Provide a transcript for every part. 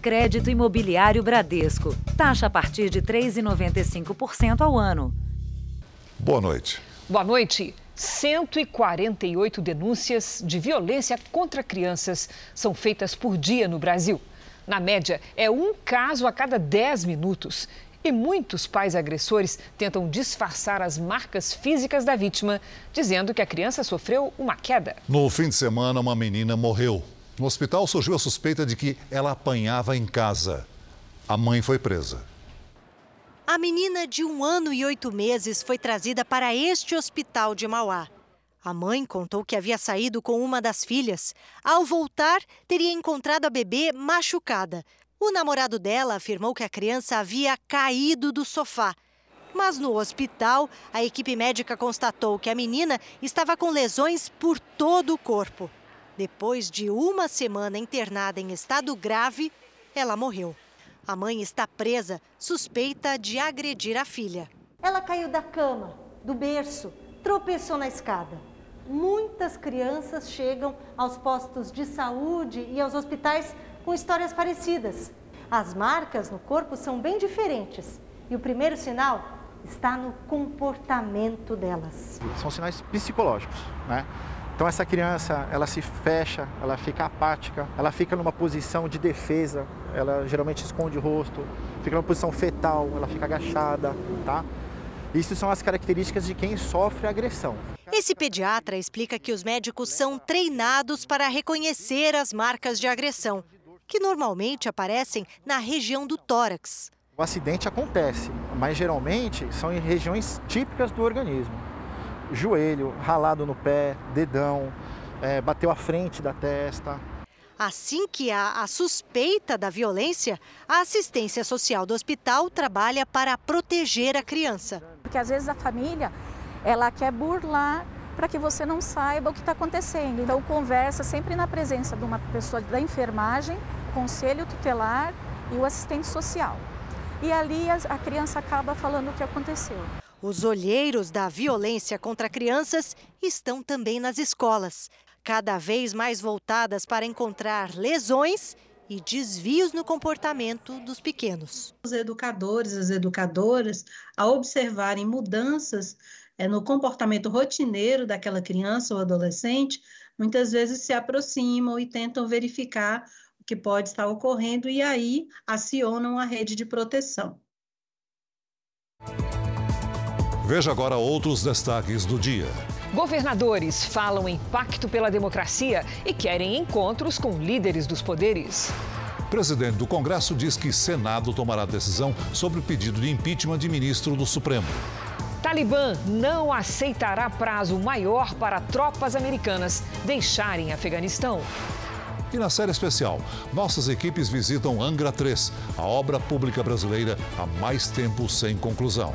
Crédito Imobiliário Bradesco. Taxa a partir de 3,95% ao ano. Boa noite. Boa noite. 148 denúncias de violência contra crianças são feitas por dia no Brasil. Na média, é um caso a cada 10 minutos. E muitos pais agressores tentam disfarçar as marcas físicas da vítima, dizendo que a criança sofreu uma queda. No fim de semana, uma menina morreu. No hospital surgiu a suspeita de que ela apanhava em casa. A mãe foi presa. A menina de um ano e oito meses foi trazida para este hospital de Mauá. A mãe contou que havia saído com uma das filhas. Ao voltar, teria encontrado a bebê machucada. O namorado dela afirmou que a criança havia caído do sofá. Mas no hospital, a equipe médica constatou que a menina estava com lesões por todo o corpo. Depois de uma semana internada em estado grave, ela morreu. A mãe está presa, suspeita de agredir a filha. Ela caiu da cama, do berço, tropeçou na escada muitas crianças chegam aos postos de saúde e aos hospitais com histórias parecidas. As marcas no corpo são bem diferentes e o primeiro sinal está no comportamento delas. São sinais psicológicos, né? Então essa criança, ela se fecha, ela fica apática, ela fica numa posição de defesa, ela geralmente esconde o rosto, fica numa posição fetal, ela fica agachada, tá? Isso são as características de quem sofre agressão. Esse pediatra explica que os médicos são treinados para reconhecer as marcas de agressão, que normalmente aparecem na região do tórax. O acidente acontece, mas geralmente são em regiões típicas do organismo. Joelho, ralado no pé, dedão, é, bateu a frente da testa. Assim que há a suspeita da violência, a assistência social do hospital trabalha para proteger a criança. Porque às vezes a família ela quer burlar para que você não saiba o que está acontecendo. Então, conversa sempre na presença de uma pessoa da enfermagem, conselho tutelar e o assistente social. E ali a criança acaba falando o que aconteceu. Os olheiros da violência contra crianças estão também nas escolas, cada vez mais voltadas para encontrar lesões e desvios no comportamento dos pequenos. Os educadores, as educadoras, ao observarem mudanças é, no comportamento rotineiro daquela criança ou adolescente, muitas vezes se aproximam e tentam verificar o que pode estar ocorrendo e aí acionam a rede de proteção. Veja agora outros destaques do dia. Governadores falam em pacto pela democracia e querem encontros com líderes dos poderes. Presidente do Congresso diz que Senado tomará decisão sobre o pedido de impeachment de ministro do Supremo. Talibã não aceitará prazo maior para tropas americanas deixarem Afeganistão. E na série especial, nossas equipes visitam Angra 3, a obra pública brasileira há mais tempo sem conclusão.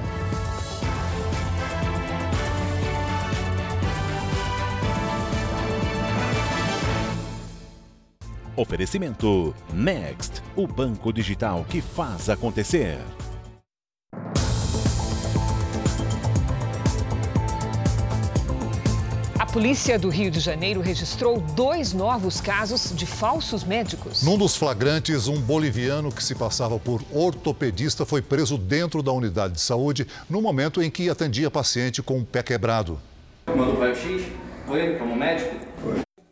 Oferecimento Next, o banco digital que faz acontecer. polícia do Rio de Janeiro registrou dois novos casos de falsos médicos. Num dos flagrantes, um boliviano que se passava por ortopedista foi preso dentro da unidade de saúde no momento em que atendia paciente com o pé quebrado. Mandou raio-x? Foi como médico?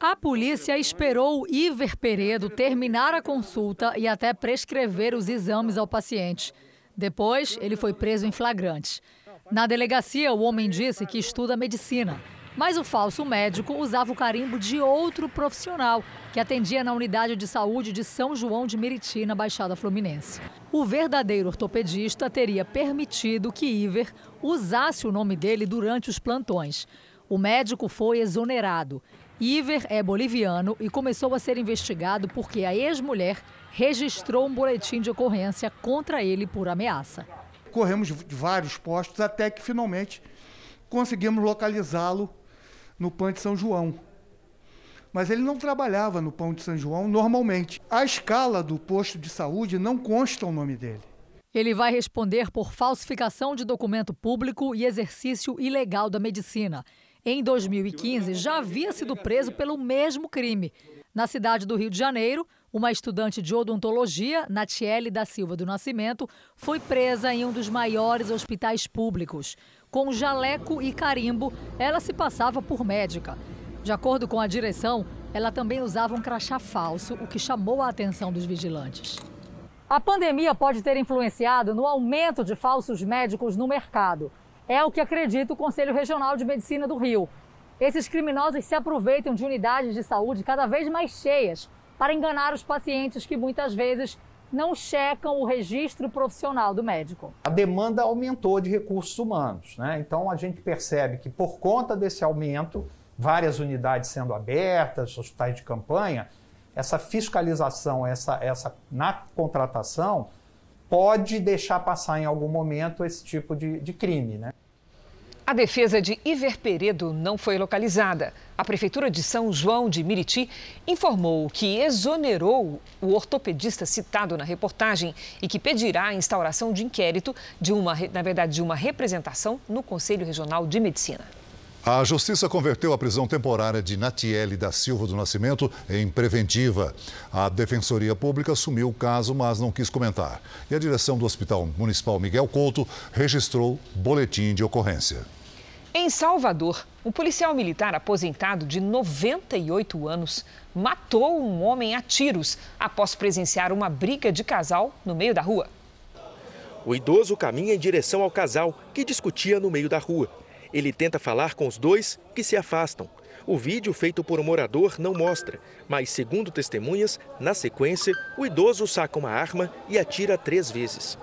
A polícia esperou Iver Peredo terminar a consulta e até prescrever os exames ao paciente. Depois, ele foi preso em flagrante. Na delegacia, o homem disse que estuda medicina mas o falso médico usava o carimbo de outro profissional que atendia na unidade de saúde de São João de Meriti, na Baixada Fluminense. O verdadeiro ortopedista teria permitido que Iver usasse o nome dele durante os plantões. O médico foi exonerado. Iver é boliviano e começou a ser investigado porque a ex-mulher registrou um boletim de ocorrência contra ele por ameaça. Corremos de vários postos até que finalmente conseguimos localizá-lo no Pão de São João. Mas ele não trabalhava no Pão de São João normalmente. A escala do posto de saúde não consta o nome dele. Ele vai responder por falsificação de documento público e exercício ilegal da medicina. Em 2015, já havia sido preso pelo mesmo crime. Na cidade do Rio de Janeiro, Uma estudante de odontologia, Natiele da Silva do Nascimento, foi presa em um dos maiores hospitais públicos. Com jaleco e carimbo, ela se passava por médica. De acordo com a direção, ela também usava um crachá falso, o que chamou a atenção dos vigilantes. A pandemia pode ter influenciado no aumento de falsos médicos no mercado. É o que acredita o Conselho Regional de Medicina do Rio. Esses criminosos se aproveitam de unidades de saúde cada vez mais cheias para enganar os pacientes que muitas vezes não checam o registro profissional do médico. A demanda aumentou de recursos humanos, né? Então a gente percebe que por conta desse aumento, várias unidades sendo abertas, hospitais de campanha, essa fiscalização, essa, essa na contratação pode deixar passar em algum momento esse tipo de, de crime, né? A defesa de Iver Peredo não foi localizada. A Prefeitura de São João de Miriti informou que exonerou o ortopedista citado na reportagem e que pedirá a instauração de inquérito de uma, na verdade, de uma representação no Conselho Regional de Medicina. A Justiça converteu a prisão temporária de Natiele da Silva do Nascimento em preventiva. A Defensoria Pública assumiu o caso, mas não quis comentar. E a direção do Hospital Municipal Miguel Couto registrou boletim de ocorrência. Em Salvador, um policial militar aposentado de 98 anos matou um homem a tiros após presenciar uma briga de casal no meio da rua. O idoso caminha em direção ao casal que discutia no meio da rua. Ele tenta falar com os dois, que se afastam. O vídeo feito por um morador não mostra, mas, segundo testemunhas, na sequência, o idoso saca uma arma e atira três vezes.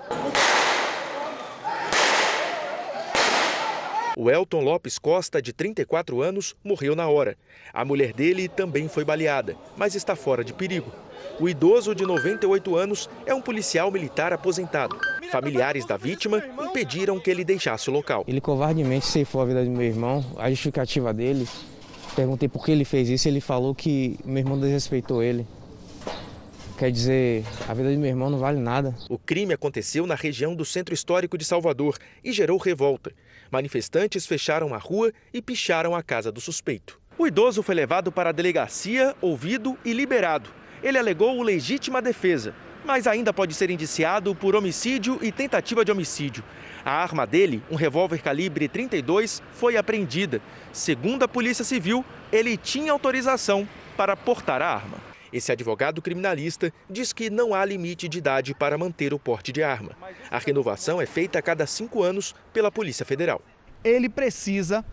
O Elton Lopes Costa, de 34 anos, morreu na hora. A mulher dele também foi baleada, mas está fora de perigo. O idoso, de 98 anos, é um policial militar aposentado. Familiares da vítima impediram que ele deixasse o local. Ele covardemente ceifou a vida do meu irmão, a justificativa dele. Perguntei por que ele fez isso, ele falou que meu irmão desrespeitou ele. Quer dizer, a vida do meu irmão não vale nada. O crime aconteceu na região do Centro Histórico de Salvador e gerou revolta. Manifestantes fecharam a rua e picharam a casa do suspeito. O idoso foi levado para a delegacia, ouvido e liberado. Ele alegou legítima defesa, mas ainda pode ser indiciado por homicídio e tentativa de homicídio. A arma dele, um revólver calibre 32, foi apreendida. Segundo a Polícia Civil, ele tinha autorização para portar a arma. Esse advogado criminalista diz que não há limite de idade para manter o porte de arma. A renovação é feita a cada cinco anos pela Polícia Federal. Ele precisa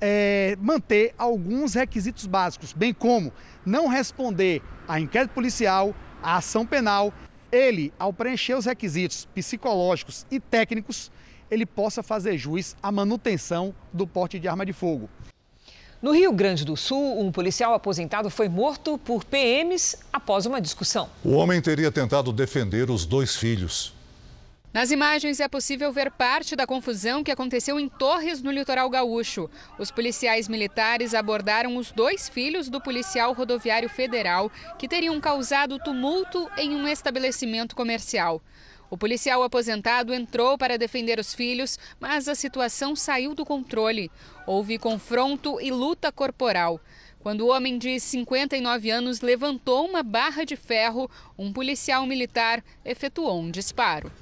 é, manter alguns requisitos básicos, bem como não responder a inquérito policial, a ação penal. Ele, ao preencher os requisitos psicológicos e técnicos, ele possa fazer juiz à manutenção do porte de arma de fogo. No Rio Grande do Sul, um policial aposentado foi morto por PMs após uma discussão. O homem teria tentado defender os dois filhos. Nas imagens é possível ver parte da confusão que aconteceu em Torres, no litoral gaúcho. Os policiais militares abordaram os dois filhos do policial rodoviário federal que teriam causado tumulto em um estabelecimento comercial. O policial aposentado entrou para defender os filhos, mas a situação saiu do controle. Houve confronto e luta corporal. Quando o homem de 59 anos levantou uma barra de ferro, um policial militar efetuou um disparo.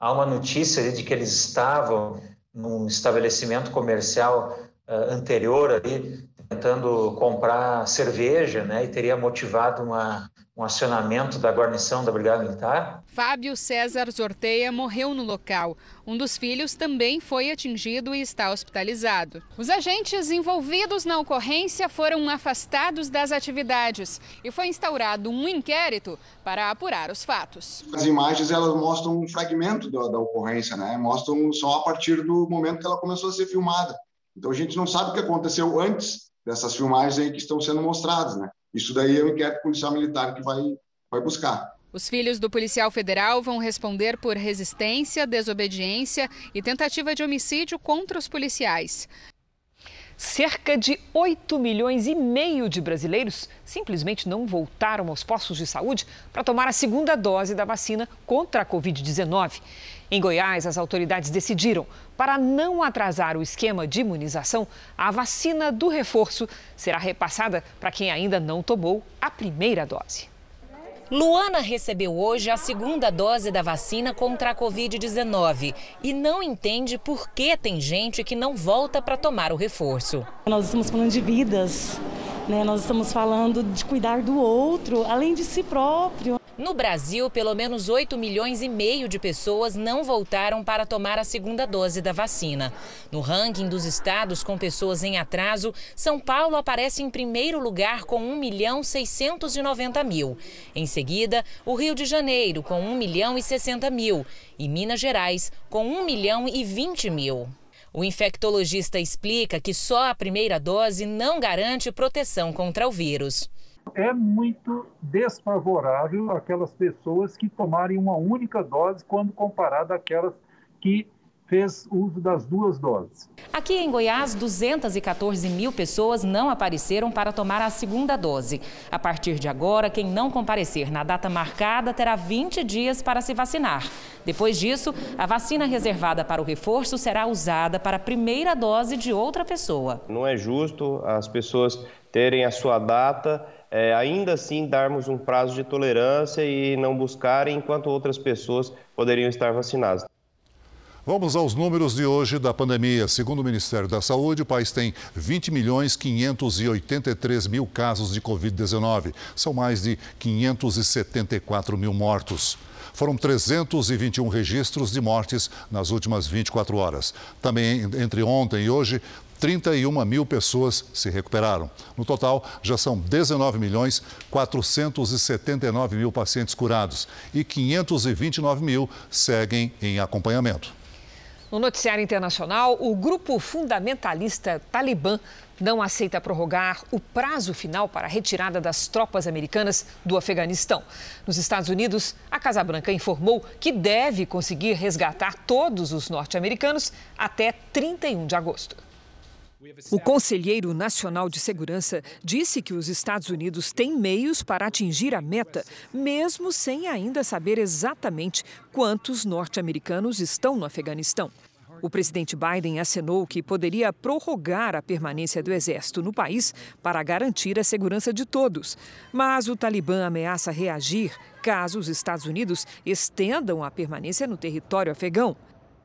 Há uma notícia de que eles estavam num estabelecimento comercial uh, anterior ali, tentando comprar cerveja, né, e teria motivado uma, um acionamento da guarnição da Brigada Militar. Fábio César Zorteia morreu no local. Um dos filhos também foi atingido e está hospitalizado. Os agentes envolvidos na ocorrência foram afastados das atividades e foi instaurado um inquérito para apurar os fatos. As imagens elas mostram um fragmento da, da ocorrência, né? Mostram só a partir do momento que ela começou a ser filmada. Então a gente não sabe o que aconteceu antes dessas filmagens aí que estão sendo mostradas, né? Isso daí é o inquérito policial militar que vai, vai buscar. Os filhos do policial federal vão responder por resistência, desobediência e tentativa de homicídio contra os policiais. Cerca de 8 milhões e meio de brasileiros simplesmente não voltaram aos postos de saúde para tomar a segunda dose da vacina contra a Covid-19. Em Goiás, as autoridades decidiram, para não atrasar o esquema de imunização, a vacina do reforço será repassada para quem ainda não tomou a primeira dose. Luana recebeu hoje a segunda dose da vacina contra a Covid-19 e não entende por que tem gente que não volta para tomar o reforço. Nós estamos falando de vidas, né? nós estamos falando de cuidar do outro, além de si próprio. No Brasil, pelo menos 8 milhões e meio de pessoas não voltaram para tomar a segunda dose da vacina. No ranking dos estados com pessoas em atraso, São Paulo aparece em primeiro lugar com 1 milhão 690 mil. Em seguida, o Rio de Janeiro com 1 milhão e 60 mil e Minas Gerais com 1 milhão e 20 mil. O infectologista explica que só a primeira dose não garante proteção contra o vírus é muito desfavorável aquelas pessoas que tomarem uma única dose quando comparado àquelas que fez uso das duas doses. Aqui em Goiás, 214 mil pessoas não apareceram para tomar a segunda dose. A partir de agora, quem não comparecer na data marcada terá 20 dias para se vacinar. Depois disso, a vacina reservada para o reforço será usada para a primeira dose de outra pessoa. Não é justo as pessoas terem a sua data é, ainda assim darmos um prazo de tolerância e não buscarem enquanto outras pessoas poderiam estar vacinadas. Vamos aos números de hoje da pandemia. Segundo o Ministério da Saúde, o país tem 20 milhões 583 mil casos de Covid-19. São mais de 574 mil mortos. Foram 321 registros de mortes nas últimas 24 horas. Também entre ontem e hoje, 31 mil pessoas se recuperaram. No total, já são 19 milhões 479 mil pacientes curados e 529 mil seguem em acompanhamento. No noticiário internacional, o grupo fundamentalista Talibã não aceita prorrogar o prazo final para a retirada das tropas americanas do Afeganistão. Nos Estados Unidos, a Casa Branca informou que deve conseguir resgatar todos os norte-americanos até 31 de agosto. O Conselheiro Nacional de Segurança disse que os Estados Unidos têm meios para atingir a meta, mesmo sem ainda saber exatamente quantos norte-americanos estão no Afeganistão. O presidente Biden acenou que poderia prorrogar a permanência do exército no país para garantir a segurança de todos. Mas o Talibã ameaça reagir caso os Estados Unidos estendam a permanência no território afegão.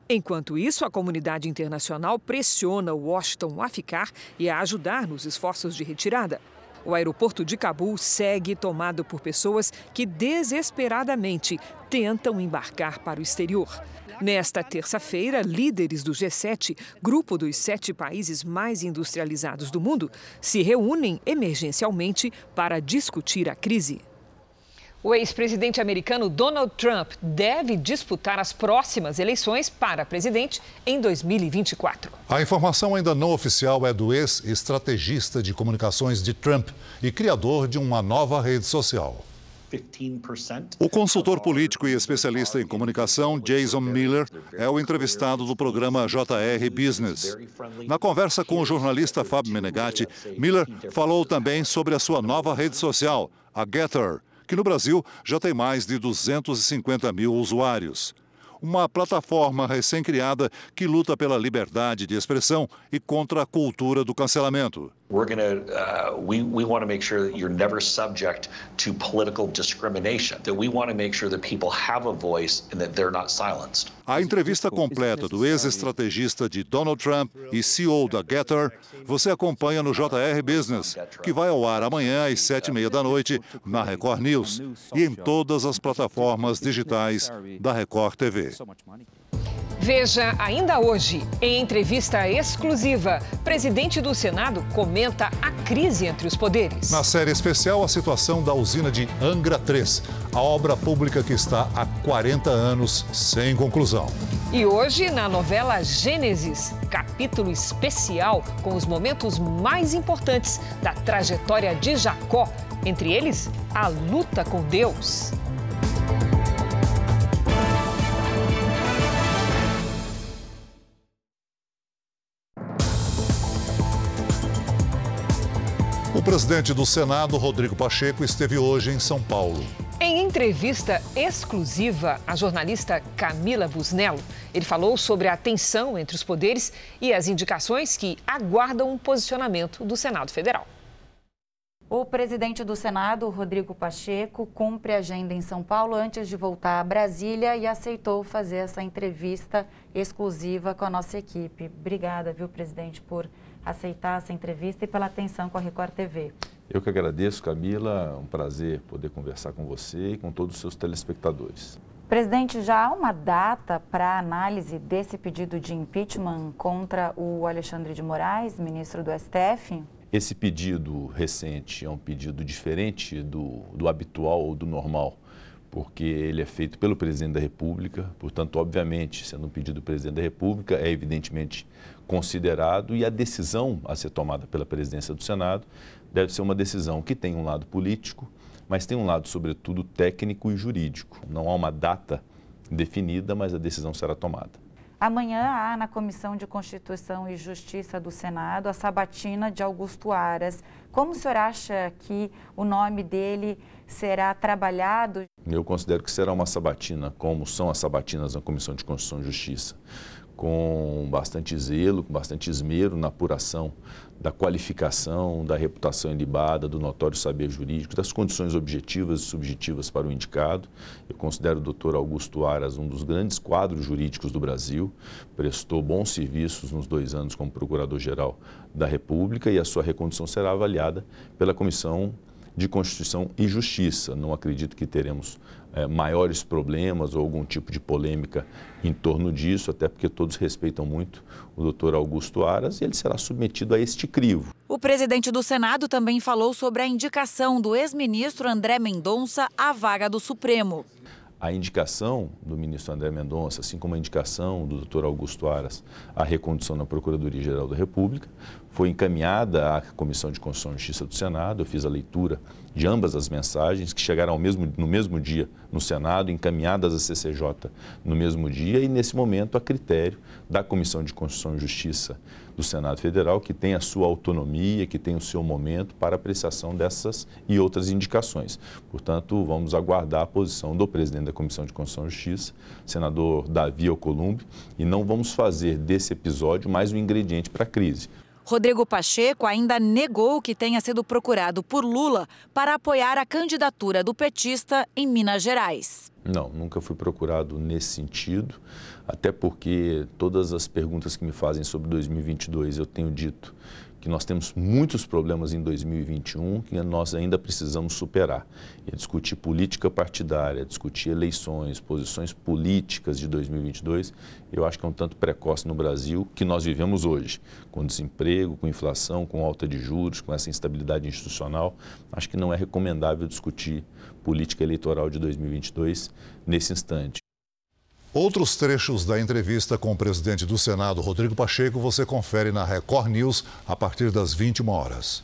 Enquanto isso, a comunidade internacional pressiona Washington a ficar e a ajudar nos esforços de retirada. O aeroporto de Cabul segue tomado por pessoas que desesperadamente tentam embarcar para o exterior. Nesta terça-feira, líderes do G7, grupo dos sete países mais industrializados do mundo, se reúnem emergencialmente para discutir a crise. O ex-presidente americano Donald Trump deve disputar as próximas eleições para presidente em 2024. A informação ainda não oficial é do ex-estrategista de comunicações de Trump e criador de uma nova rede social. O consultor político e especialista em comunicação Jason Miller é o entrevistado do programa JR Business. Na conversa com o jornalista Fábio Menegatti, Miller falou também sobre a sua nova rede social, a Getter que no Brasil já tem mais de 250 mil usuários. Uma plataforma recém-criada que luta pela liberdade de expressão e contra a cultura do cancelamento. We're going to, uh, we, we want to make sure that you're never subject to political discrimination, that we want to make sure that people have a voice and that they're not silenced. A entrevista completa do ex-estrategista de Donald Trump e CEO da Getter você acompanha no JR Business, que vai ao ar amanhã às sete e meia da noite na Record News e em todas as plataformas digitais da Record TV. Veja ainda hoje, em entrevista exclusiva, presidente do Senado comenta a crise entre os poderes. Na série especial, a situação da usina de Angra 3, a obra pública que está há 40 anos sem conclusão. E hoje, na novela Gênesis, capítulo especial com os momentos mais importantes da trajetória de Jacó, entre eles, a luta com Deus. Presidente do Senado, Rodrigo Pacheco, esteve hoje em São Paulo. Em entrevista exclusiva à jornalista Camila Busnello, ele falou sobre a tensão entre os poderes e as indicações que aguardam um posicionamento do Senado Federal. O presidente do Senado, Rodrigo Pacheco, cumpre agenda em São Paulo antes de voltar a Brasília e aceitou fazer essa entrevista exclusiva com a nossa equipe. Obrigada, viu, presidente, por aceitar essa entrevista e pela atenção com a Record TV. Eu que agradeço, Camila. É um prazer poder conversar com você e com todos os seus telespectadores. Presidente, já há uma data para análise desse pedido de impeachment contra o Alexandre de Moraes, ministro do STF? Esse pedido recente é um pedido diferente do, do habitual ou do normal, porque ele é feito pelo presidente da República, portanto, obviamente, sendo um pedido do presidente da República, é evidentemente considerado e a decisão a ser tomada pela presidência do Senado deve ser uma decisão que tem um lado político, mas tem um lado, sobretudo, técnico e jurídico. Não há uma data definida, mas a decisão será tomada. Amanhã há na Comissão de Constituição e Justiça do Senado a sabatina de Augusto Aras. Como o senhor acha que o nome dele será trabalhado? Eu considero que será uma sabatina, como são as sabatinas na Comissão de Constituição e Justiça com bastante zelo, com bastante esmero na apuração da qualificação, da reputação ilibada, do notório saber jurídico, das condições objetivas e subjetivas para o indicado. Eu considero o doutor Augusto Aras um dos grandes quadros jurídicos do Brasil, prestou bons serviços nos dois anos como Procurador-Geral da República e a sua recondução será avaliada pela Comissão de Constituição e Justiça. Não acredito que teremos é, maiores problemas ou algum tipo de polêmica em torno disso, até porque todos respeitam muito o doutor Augusto Aras e ele será submetido a este crivo. O presidente do Senado também falou sobre a indicação do ex-ministro André Mendonça à vaga do Supremo. A indicação do ministro André Mendonça, assim como a indicação do doutor Augusto Aras à recondução na Procuradoria-Geral da República, foi encaminhada à Comissão de Constituição e Justiça do Senado. Eu fiz a leitura de ambas as mensagens, que chegaram mesmo, no mesmo dia no Senado, encaminhadas à CCJ no mesmo dia, e nesse momento a critério da Comissão de Constituição e Justiça do Senado Federal, que tem a sua autonomia, que tem o seu momento para apreciação dessas e outras indicações. Portanto, vamos aguardar a posição do presidente da Comissão de Constituição e Justiça, senador Davi Alcolumbre, e não vamos fazer desse episódio mais um ingrediente para a crise. Rodrigo Pacheco ainda negou que tenha sido procurado por Lula para apoiar a candidatura do petista em Minas Gerais. Não, nunca fui procurado nesse sentido, até porque todas as perguntas que me fazem sobre 2022 eu tenho dito que nós temos muitos problemas em 2021 que nós ainda precisamos superar. E discutir política partidária, discutir eleições, posições políticas de 2022, eu acho que é um tanto precoce no Brasil que nós vivemos hoje, com desemprego, com inflação, com alta de juros, com essa instabilidade institucional. Acho que não é recomendável discutir política eleitoral de 2022 nesse instante. Outros trechos da entrevista com o presidente do Senado, Rodrigo Pacheco, você confere na Record News a partir das 21 horas.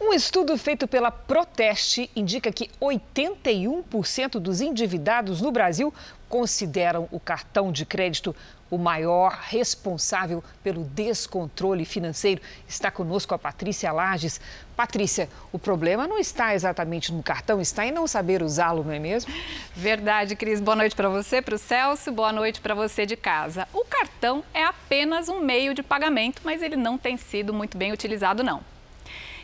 Um estudo feito pela Proteste indica que 81% dos endividados no Brasil consideram o cartão de crédito o maior responsável pelo descontrole financeiro. Está conosco a Patrícia Lages. Patrícia, o problema não está exatamente no cartão, está em não saber usá-lo, não é mesmo? Verdade, Cris. Boa noite para você, para o Celso, boa noite para você de casa. O cartão é apenas um meio de pagamento, mas ele não tem sido muito bem utilizado, não.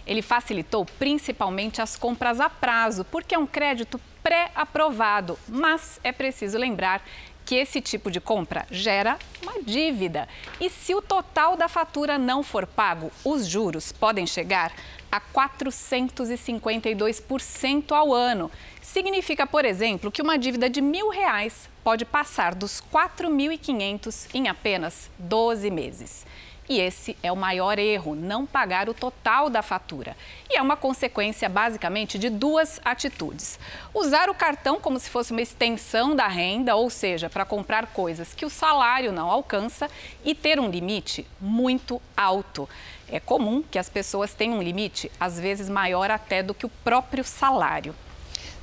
Ele facilitou principalmente as compras a prazo, porque é um crédito pré-aprovado, mas é preciso lembrar que esse tipo de compra gera uma dívida. E se o total da fatura não for pago, os juros podem chegar a 452% ao ano. Significa, por exemplo, que uma dívida de mil reais pode passar dos 4.500 em apenas 12 meses. E esse é o maior erro, não pagar o total da fatura. E é uma consequência basicamente de duas atitudes. Usar o cartão como se fosse uma extensão da renda, ou seja, para comprar coisas que o salário não alcança, e ter um limite muito alto. É comum que as pessoas tenham um limite, às vezes maior até do que o próprio salário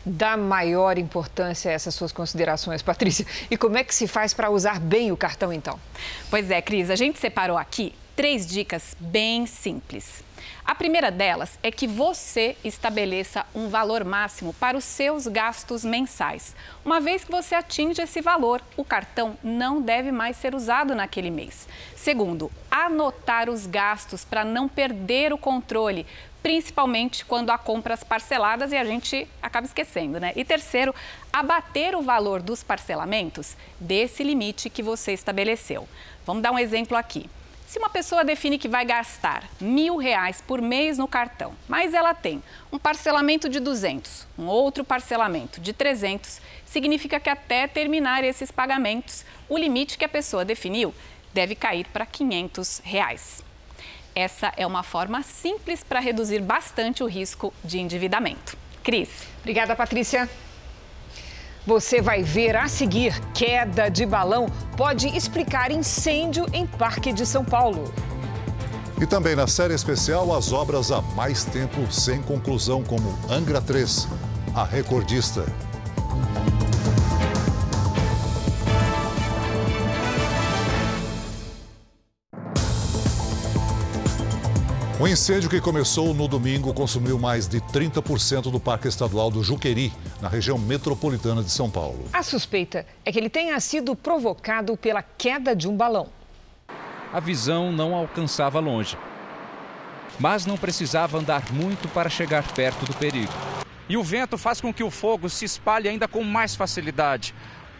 dá maior importância a essas suas considerações, Patrícia. E como é que se faz para usar bem o cartão, então? Pois é, Cris, a gente separou aqui três dicas bem simples. A primeira delas é que você estabeleça um valor máximo para os seus gastos mensais. Uma vez que você atinge esse valor, o cartão não deve mais ser usado naquele mês. Segundo, anotar os gastos para não perder o controle, principalmente quando há compras parceladas e a gente acaba esquecendo, né? E terceiro, abater o valor dos parcelamentos desse limite que você estabeleceu. Vamos dar um exemplo aqui. Se uma pessoa define que vai gastar mil reais por mês no cartão, mas ela tem um parcelamento de 200, um outro parcelamento de 300, significa que até terminar esses pagamentos, o limite que a pessoa definiu deve cair para 500 reais. Essa é uma forma simples para reduzir bastante o risco de endividamento. Cris. Obrigada, Patrícia. Você vai ver a seguir: queda de balão pode explicar incêndio em Parque de São Paulo. E também na série especial, as obras há mais tempo sem conclusão, como Angra 3, a recordista. O incêndio que começou no domingo consumiu mais de 30% do Parque Estadual do Juqueri, na região metropolitana de São Paulo. A suspeita é que ele tenha sido provocado pela queda de um balão. A visão não alcançava longe, mas não precisava andar muito para chegar perto do perigo. E o vento faz com que o fogo se espalhe ainda com mais facilidade.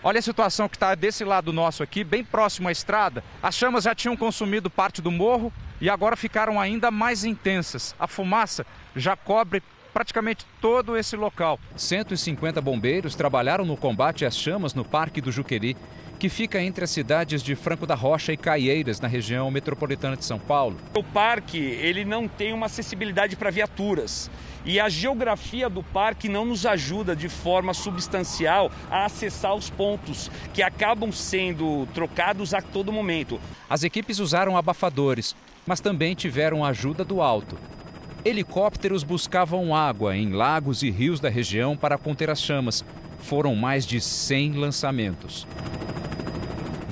Olha a situação que está desse lado nosso aqui, bem próximo à estrada. As chamas já tinham consumido parte do morro e agora ficaram ainda mais intensas. A fumaça já cobre praticamente todo esse local. 150 bombeiros trabalharam no combate às chamas no Parque do Juqueri, que fica entre as cidades de Franco da Rocha e Caieiras, na região metropolitana de São Paulo. O parque ele não tem uma acessibilidade para viaturas. E a geografia do parque não nos ajuda de forma substancial a acessar os pontos que acabam sendo trocados a todo momento. As equipes usaram abafadores, mas também tiveram ajuda do alto. Helicópteros buscavam água em lagos e rios da região para conter as chamas. Foram mais de 100 lançamentos.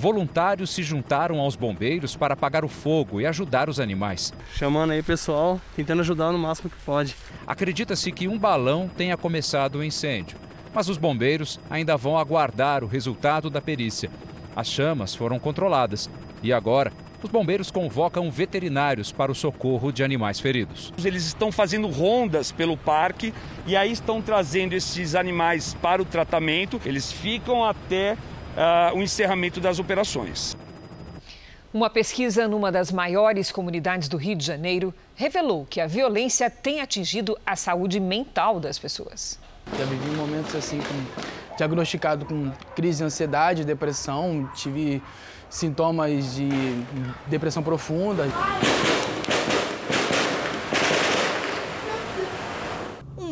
Voluntários se juntaram aos bombeiros para apagar o fogo e ajudar os animais. Chamando aí pessoal, tentando ajudar no máximo que pode. Acredita-se que um balão tenha começado o incêndio, mas os bombeiros ainda vão aguardar o resultado da perícia. As chamas foram controladas e agora os bombeiros convocam veterinários para o socorro de animais feridos. Eles estão fazendo rondas pelo parque e aí estão trazendo esses animais para o tratamento. Eles ficam até uh, o encerramento das operações. Uma pesquisa numa das maiores comunidades do Rio de Janeiro revelou que a violência tem atingido a saúde mental das pessoas. Já vivi momentos assim, com, diagnosticado com crise de ansiedade, depressão, tive sintomas de depressão profunda.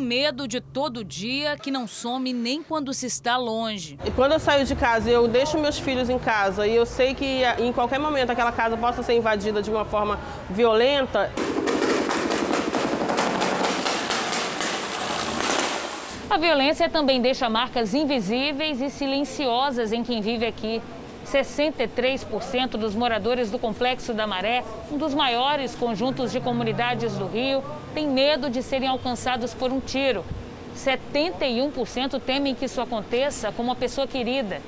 Medo de todo dia que não some nem quando se está longe. E quando eu saio de casa, eu deixo meus filhos em casa e eu sei que em qualquer momento aquela casa possa ser invadida de uma forma violenta. A violência também deixa marcas invisíveis e silenciosas em quem vive aqui. 63% dos moradores do Complexo da Maré, um dos maiores conjuntos de comunidades do Rio, têm medo de serem alcançados por um tiro. 71% temem que isso aconteça com uma pessoa querida.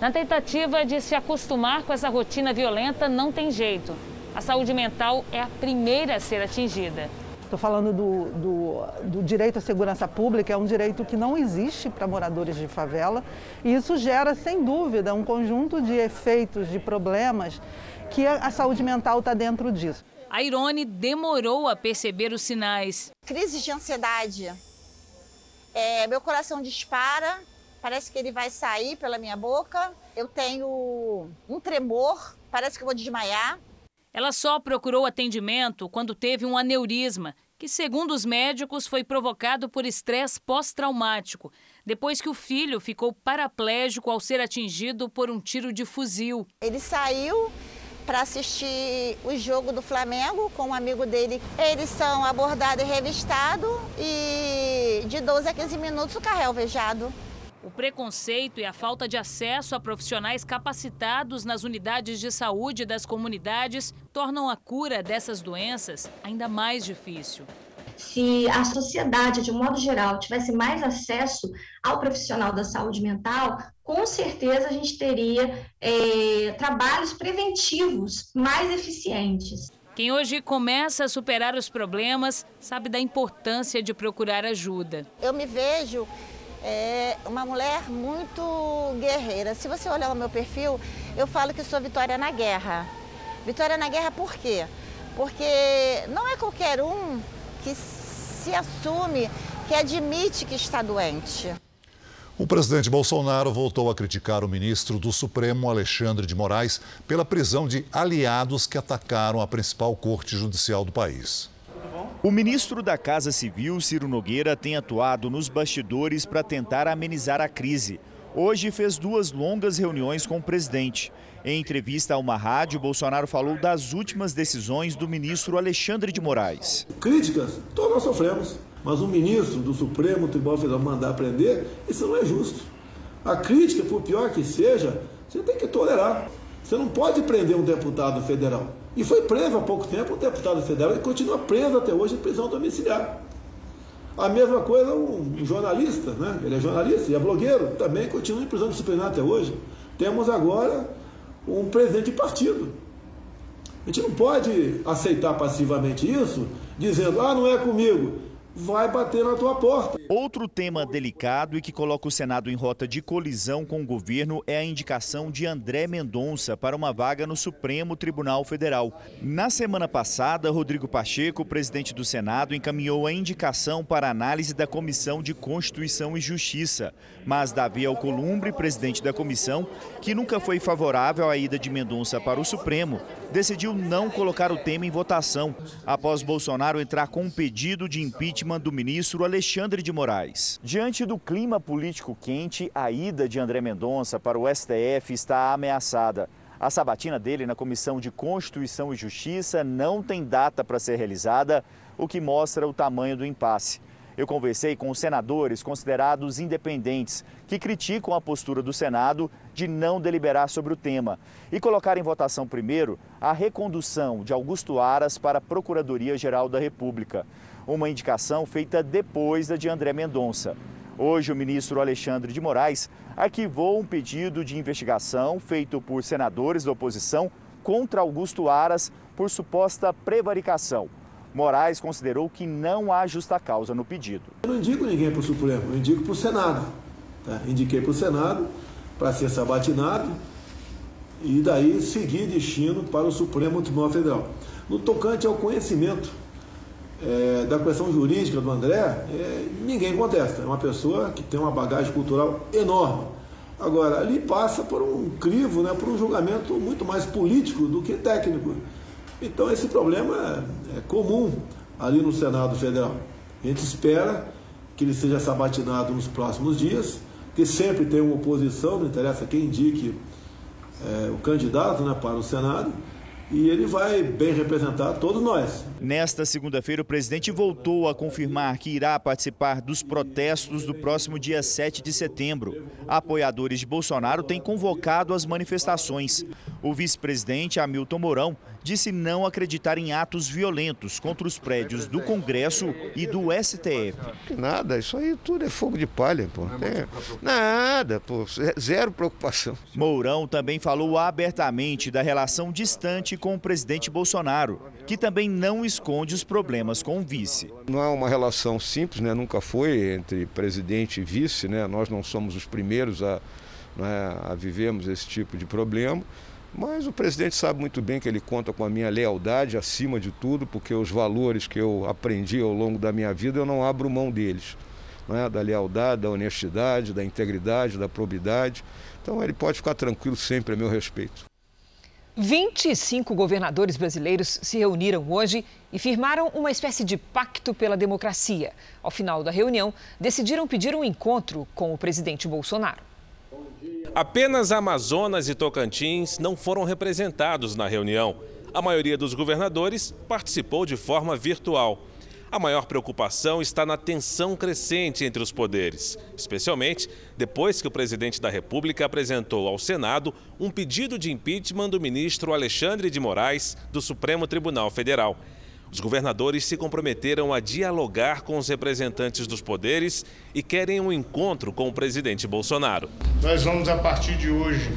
Na tentativa de se acostumar com essa rotina violenta, não tem jeito. A saúde mental é a primeira a ser atingida. Estou falando do, do, do, direito à segurança pública, é um direito que não existe para moradores de favela e isso gera, sem dúvida, um conjunto de efeitos, de problemas que a, a saúde mental está dentro disso. A Irone demorou a perceber os sinais. Crise de ansiedade. É, meu coração dispara, parece que ele vai sair pela minha boca. Eu tenho um tremor, parece que eu vou desmaiar. Ela só procurou atendimento quando teve um aneurisma, que, segundo os médicos, foi provocado por estresse pós-traumático, depois que o filho ficou paraplégico ao ser atingido por um tiro de fuzil. Ele saiu para assistir o jogo do Flamengo com um amigo dele. Eles são abordados e revistados e de 12 a 15 minutos o carro é alvejado. O preconceito e a falta de acesso a profissionais capacitados nas unidades de saúde das comunidades tornam a cura dessas doenças ainda mais difícil. Se a sociedade, de um modo geral, tivesse mais acesso ao profissional da saúde mental, com certeza a gente teria é, trabalhos preventivos mais eficientes. Quem hoje começa a superar os problemas sabe da importância de procurar ajuda. Eu me vejo é uma mulher muito guerreira. Se você olhar o meu perfil, eu falo que sou Vitória na Guerra. Vitória na Guerra por quê? Porque não é qualquer um que se assume, que admite que está doente. O presidente Bolsonaro voltou a criticar o ministro do Supremo, Alexandre de Moraes, pela prisão de aliados que atacaram a principal corte judicial do país. O ministro da Casa Civil, Ciro Nogueira, tem atuado nos bastidores para tentar amenizar a crise. Hoje fez duas longas reuniões com o presidente. Em entrevista a uma rádio, Bolsonaro falou das últimas decisões do ministro Alexandre de Moraes. Críticas, todos nós sofremos. Mas um ministro do Supremo Tribunal Federal mandar prender, isso não é justo. A crítica, por pior que seja, você tem que tolerar. Você não pode prender um deputado federal. E foi preso há pouco tempo um deputado federal e continua preso até hoje em prisão domiciliar. A mesma coisa um jornalista, né? ele é jornalista e é blogueiro, também continua em prisão disciplinar até hoje. Temos agora um presidente de partido. A gente não pode aceitar passivamente isso, dizendo, ah, não é comigo vai bater na tua porta. Outro tema delicado e que coloca o Senado em rota de colisão com o governo é a indicação de André Mendonça para uma vaga no Supremo Tribunal Federal. Na semana passada, Rodrigo Pacheco, presidente do Senado, encaminhou a indicação para análise da Comissão de Constituição e Justiça. Mas Davi Alcolumbre, presidente da comissão, que nunca foi favorável à ida de Mendonça para o Supremo, decidiu não colocar o tema em votação após Bolsonaro entrar com um pedido de impeachment do ministro Alexandre de Moraes. Diante do clima político quente, a ida de André Mendonça para o STF está ameaçada. A sabatina dele na Comissão de Constituição e Justiça não tem data para ser realizada, o que mostra o tamanho do impasse. Eu conversei com senadores considerados independentes, que criticam a postura do Senado de não deliberar sobre o tema e colocar em votação primeiro a recondução de Augusto Aras para a Procuradoria-Geral da República, uma indicação feita depois da de André Mendonça. Hoje, o ministro Alexandre de Moraes arquivou um pedido de investigação feito por senadores da oposição contra Augusto Aras por suposta prevaricação. Moraes considerou que não há justa causa no pedido. Eu não indico ninguém para o Supremo, eu indico para o Senado. Tá? Indiquei para o Senado para ser sabatinado e daí seguir destino para o Supremo Tribunal Federal. No tocante ao conhecimento é, da questão jurídica do André, é, ninguém contesta. É uma pessoa que tem uma bagagem cultural enorme. Agora, ali passa por um crivo, né, por um julgamento muito mais político do que técnico. Então esse problema é, é comum ali no Senado Federal. A gente espera que ele seja sabatinado nos próximos dias, que sempre tem uma oposição, não interessa quem indique é, o candidato né, para o Senado, e ele vai bem representar todos nós. Nesta segunda-feira, o presidente voltou a confirmar que irá participar dos protestos do próximo dia 7 de setembro. Apoiadores de Bolsonaro têm convocado as manifestações. O vice-presidente Hamilton Mourão disse não acreditar em atos violentos contra os prédios do Congresso e do STF. Nada, isso aí tudo é fogo de palha, pô. É, nada, pô, zero preocupação. Mourão também falou abertamente da relação distante com o presidente Bolsonaro, que também não esconde os problemas com o vice. Não é uma relação simples, né? Nunca foi entre presidente e vice, né? Nós não somos os primeiros a, né, a vivermos esse tipo de problema. Mas o presidente sabe muito bem que ele conta com a minha lealdade acima de tudo, porque os valores que eu aprendi ao longo da minha vida eu não abro mão deles. Né? Da lealdade, da honestidade, da integridade, da probidade. Então ele pode ficar tranquilo sempre a meu respeito. 25 governadores brasileiros se reuniram hoje e firmaram uma espécie de pacto pela democracia. Ao final da reunião, decidiram pedir um encontro com o presidente Bolsonaro. Apenas Amazonas e Tocantins não foram representados na reunião. A maioria dos governadores participou de forma virtual. A maior preocupação está na tensão crescente entre os poderes, especialmente depois que o presidente da República apresentou ao Senado um pedido de impeachment do ministro Alexandre de Moraes, do Supremo Tribunal Federal. Os governadores se comprometeram a dialogar com os representantes dos poderes e querem um encontro com o presidente Bolsonaro. Nós vamos, a partir de hoje,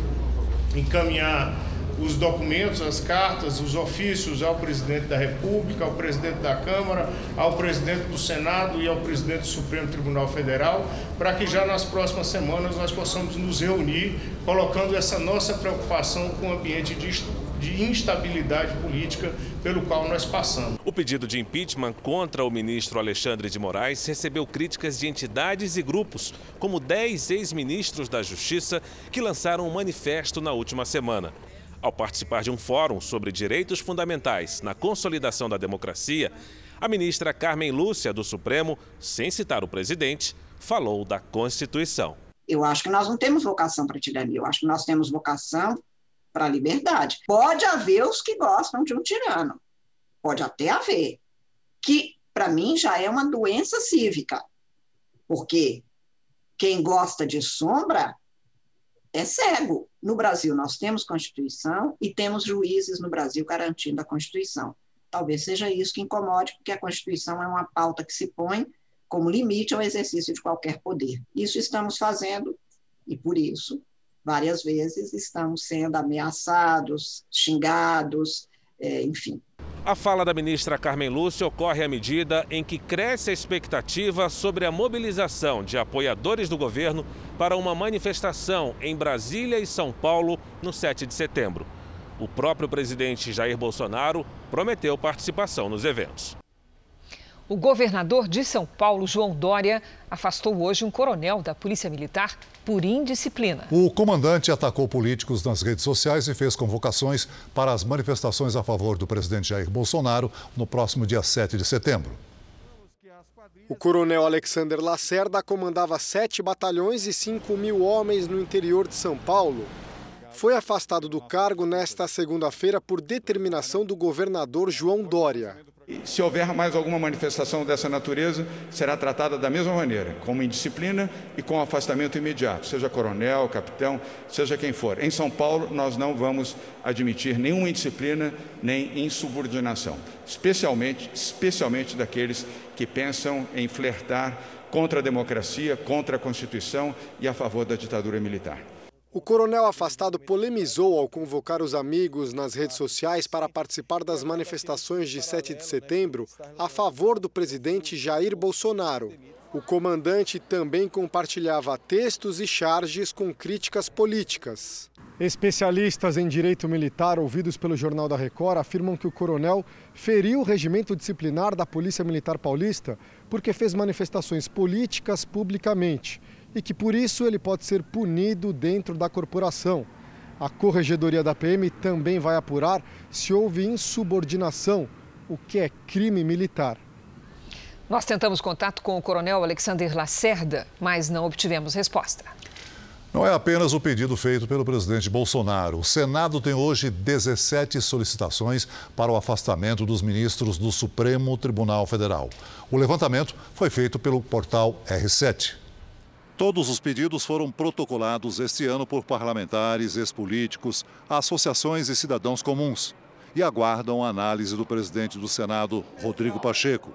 encaminhar os documentos, as cartas, os ofícios ao presidente da República, ao presidente da Câmara, ao presidente do Senado e ao presidente do Supremo Tribunal Federal, para que já nas próximas semanas nós possamos nos reunir, colocando essa nossa preocupação com o ambiente de, de instabilidade política pelo qual nós passamos. O pedido de impeachment contra o ministro Alexandre de Moraes recebeu críticas de entidades e grupos, como 10 ex-ministros da Justiça que lançaram um manifesto na última semana. Ao participar de um fórum sobre direitos fundamentais na consolidação da democracia, a ministra Carmen Lúcia, do Supremo, sem citar o presidente, falou da Constituição. Eu acho que nós não temos vocação para tirania, eu acho que nós temos vocação para a liberdade. Pode haver os que gostam de um tirano, pode até haver, que para mim já é uma doença cívica, porque quem gosta de sombra é cego. No Brasil, nós temos Constituição e temos juízes no Brasil garantindo a Constituição. Talvez seja isso que incomode, porque a Constituição é uma pauta que se põe como limite ao exercício de qualquer poder. Isso estamos fazendo e, por isso, várias vezes estamos sendo ameaçados, xingados, é, enfim. A fala da ministra Carmen Lúcia ocorre à medida em que cresce a expectativa sobre a mobilização de apoiadores do governo para uma manifestação em Brasília e São Paulo no 7 de setembro. O próprio presidente Jair Bolsonaro prometeu participação nos eventos. O governador de São Paulo, João Dória, afastou hoje um coronel da Polícia Militar por indisciplina. O comandante atacou políticos nas redes sociais e fez convocações para as manifestações a favor do presidente Jair Bolsonaro no próximo dia 7 de setembro. O coronel Alexander Lacerda comandava sete batalhões e 5 mil homens no interior de São Paulo. Foi afastado do cargo nesta segunda-feira por determinação do governador João Dória. Se houver mais alguma manifestação dessa natureza, será tratada da mesma maneira, como indisciplina e com afastamento imediato, seja coronel, capitão, seja quem for. Em São Paulo, nós não vamos admitir nenhuma indisciplina nem insubordinação, especialmente, especialmente daqueles que pensam em flertar contra a democracia, contra a Constituição e a favor da ditadura militar. O coronel afastado polemizou ao convocar os amigos nas redes sociais para participar das manifestações de 7 de setembro a favor do presidente Jair Bolsonaro. O comandante também compartilhava textos e charges com críticas políticas. Especialistas em direito militar ouvidos pelo Jornal da Record afirmam que o coronel feriu o regimento disciplinar da Polícia Militar Paulista porque fez manifestações políticas publicamente e que por isso ele pode ser punido dentro da corporação. A Corregedoria da PM também vai apurar se houve insubordinação, o que é crime militar. Nós tentamos contato com o coronel Alexander Lacerda, mas não obtivemos resposta. Não é apenas o pedido feito pelo presidente Bolsonaro. O Senado tem hoje 17 solicitações para o afastamento dos ministros do Supremo Tribunal Federal. O levantamento foi feito pelo portal R7. Todos os pedidos foram protocolados este ano por parlamentares, ex-políticos, associações e cidadãos comuns e aguardam a análise do presidente do Senado, Rodrigo Pacheco.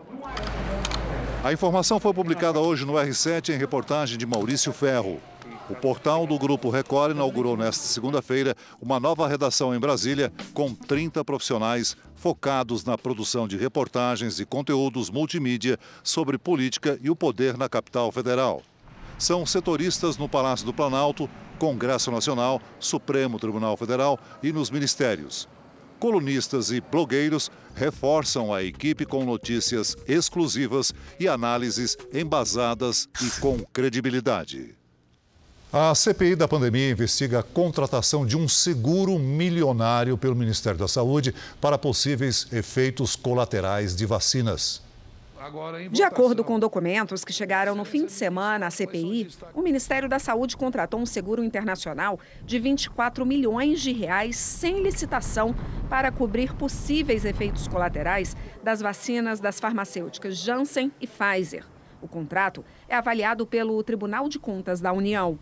A informação foi publicada hoje no R7 em reportagem de Maurício Ferro. O portal do Grupo Record inaugurou nesta segunda-feira uma nova redação em Brasília com 30 profissionais focados na produção de reportagens e conteúdos multimídia sobre política e o poder na capital federal são setoristas no Palácio do Planalto, Congresso Nacional, Supremo Tribunal Federal e nos ministérios. Colunistas e blogueiros reforçam a equipe com notícias exclusivas e análises embasadas e com credibilidade. A CPI da pandemia investiga a contratação de um seguro milionário pelo Ministério da Saúde para possíveis efeitos colaterais de vacinas. De acordo com documentos que chegaram no fim de semana à CPI, o Ministério da Saúde contratou um seguro internacional de 24 milhões de reais sem licitação para cobrir possíveis efeitos colaterais das vacinas das farmacêuticas Janssen e Pfizer. O contrato é avaliado pelo Tribunal de Contas da União.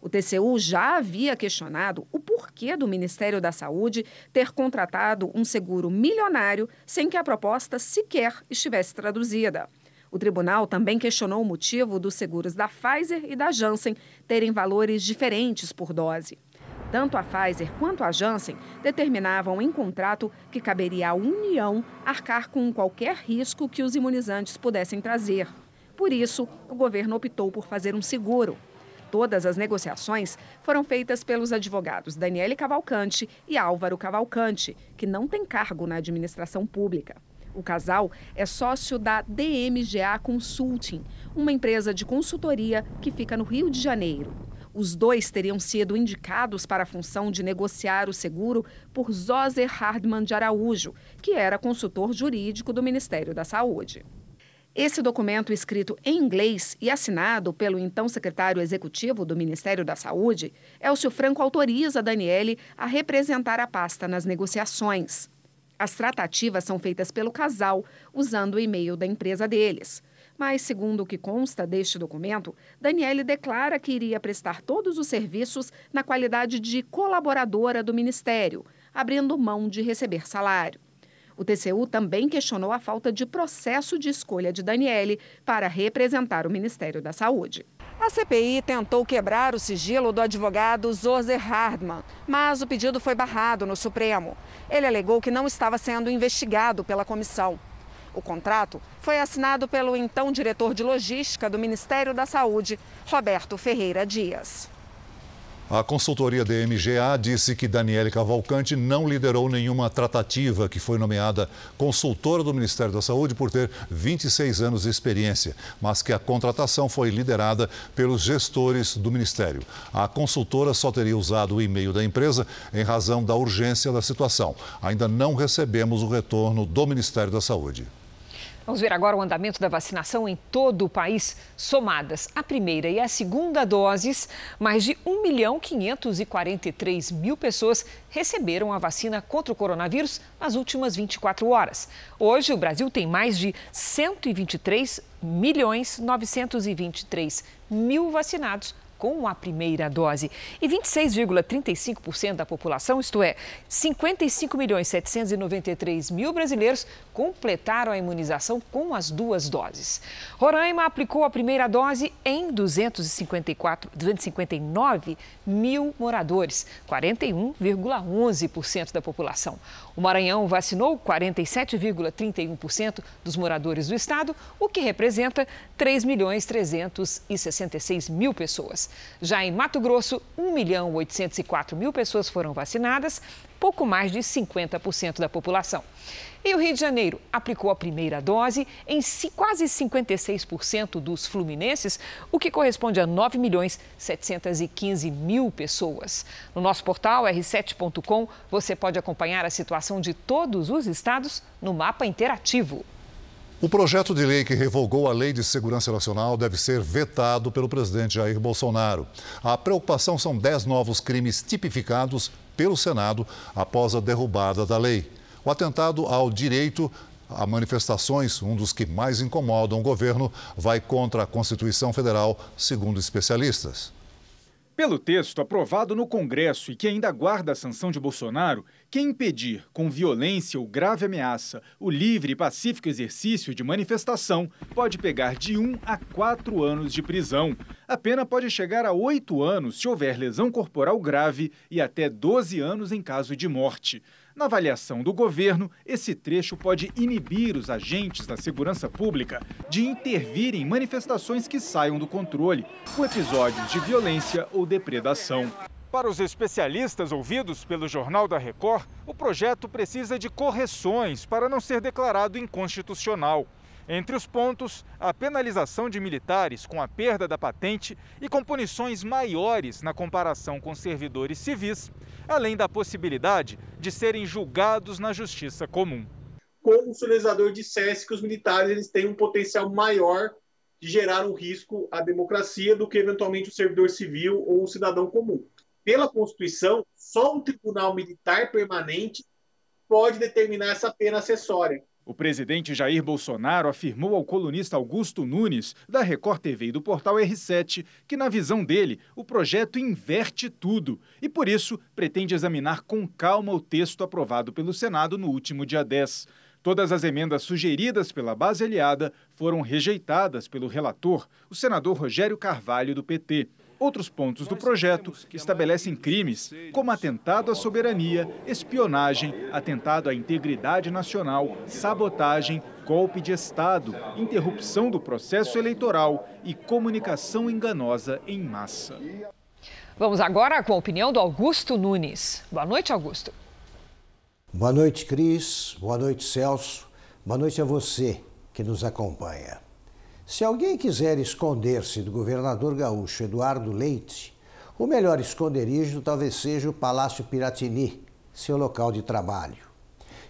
O TCU já havia questionado o porquê do Ministério da Saúde ter contratado um seguro milionário sem que a proposta sequer estivesse traduzida. O tribunal também questionou o motivo dos seguros da Pfizer e da Janssen terem valores diferentes por dose. Tanto a Pfizer quanto a Janssen determinavam em contrato que caberia à União arcar com qualquer risco que os imunizantes pudessem trazer. Por isso, o governo optou por fazer um seguro. Todas as negociações foram feitas pelos advogados Daniele Cavalcante e Álvaro Cavalcante, que não tem cargo na administração pública. O casal é sócio da DMGA Consulting, uma empresa de consultoria que fica no Rio de Janeiro. Os dois teriam sido indicados para a função de negociar o seguro por Zoser Hardman de Araújo, que era consultor jurídico do Ministério da Saúde. Esse documento, escrito em inglês e assinado pelo então secretário executivo do Ministério da Saúde, Elcio Franco autoriza Daniele a representar a pasta nas negociações. As tratativas são feitas pelo casal, usando o e-mail da empresa deles. Mas, segundo o que consta deste documento, Daniele declara que iria prestar todos os serviços na qualidade de colaboradora do Ministério, abrindo mão de receber salário. O TCU também questionou a falta de processo de escolha de Daniele para representar o Ministério da Saúde. A CPI tentou quebrar o sigilo do advogado Zoser Hardman, mas o pedido foi barrado no Supremo. Ele alegou que não estava sendo investigado pela comissão. O contrato foi assinado pelo então diretor de logística do Ministério da Saúde, Roberto Ferreira Dias. A consultoria DMGA disse que Daniele Cavalcante não liderou nenhuma tratativa, que foi nomeada consultora do Ministério da Saúde por ter 26 anos de experiência, mas que a contratação foi liderada pelos gestores do Ministério. A consultora só teria usado o e-mail da empresa em razão da urgência da situação. Ainda não recebemos o retorno do Ministério da Saúde. Vamos ver agora o andamento da vacinação em todo o país. Somadas a primeira e a segunda doses, mais de 1 milhão 543 mil pessoas receberam a vacina contra o coronavírus nas últimas 24 horas. Hoje, o Brasil tem mais de 123 milhões 923 mil vacinados com a primeira dose. E 26,35% da população, isto é, 55 milhões 793 mil brasileiros, completaram a imunização com as duas doses. Roraima aplicou a primeira dose em 254, 259 mil moradores, 41,11% da população. O Maranhão vacinou 47,31% dos moradores do estado, o que representa 3 milhões 366 mil pessoas. Já em Mato Grosso, 1 milhão 804 mil pessoas foram vacinadas, pouco mais de 50% da população. E o Rio de Janeiro aplicou a primeira dose em quase 56% dos fluminenses, o que corresponde a 9 milhões 715 mil pessoas. No nosso portal r7.com, você pode acompanhar a situação de todos os estados no mapa interativo. O projeto de lei que revogou a Lei de Segurança Nacional deve ser vetado pelo presidente Jair Bolsonaro. A preocupação são 10 novos crimes tipificados pelo Senado após a derrubada da lei. O atentado ao direito a manifestações, um dos que mais incomodam o governo, vai contra a Constituição Federal, segundo especialistas. Pelo texto aprovado no Congresso e que ainda guarda a sanção de Bolsonaro, quem impedir, com violência ou grave ameaça, o livre e pacífico exercício de manifestação pode pegar de um a quatro anos de prisão. A pena pode chegar a oito anos se houver lesão corporal grave e até 12 anos em caso de morte. Na avaliação do governo, esse trecho pode inibir os agentes da segurança pública de intervir em manifestações que saiam do controle, com episódios de violência ou depredação. Para os especialistas ouvidos pelo Jornal da Record, o projeto precisa de correções para não ser declarado inconstitucional. Entre os pontos, a penalização de militares com a perda da patente e com punições maiores na comparação com servidores civis, além da possibilidade de serem julgados na justiça comum. como o sinalizador dissesse que os militares eles têm um potencial maior de gerar um risco à democracia do que eventualmente o servidor civil ou o cidadão comum. Pela Constituição, só um tribunal militar permanente pode determinar essa pena acessória. O presidente Jair Bolsonaro afirmou ao colunista Augusto Nunes, da Record TV e do portal R7, que, na visão dele, o projeto inverte tudo e, por isso, pretende examinar com calma o texto aprovado pelo Senado no último dia 10. Todas as emendas sugeridas pela base aliada foram rejeitadas pelo relator, o senador Rogério Carvalho, do PT. Outros pontos do projeto estabelecem crimes como atentado à soberania, espionagem, atentado à integridade nacional, sabotagem, golpe de Estado, interrupção do processo eleitoral e comunicação enganosa em massa. Vamos agora com a opinião do Augusto Nunes. Boa noite, Augusto. Boa noite, Cris. Boa noite, Celso. Boa noite a você que nos acompanha. Se alguém quiser esconder-se do governador gaúcho Eduardo Leite, o melhor esconderijo talvez seja o Palácio Piratini, seu local de trabalho.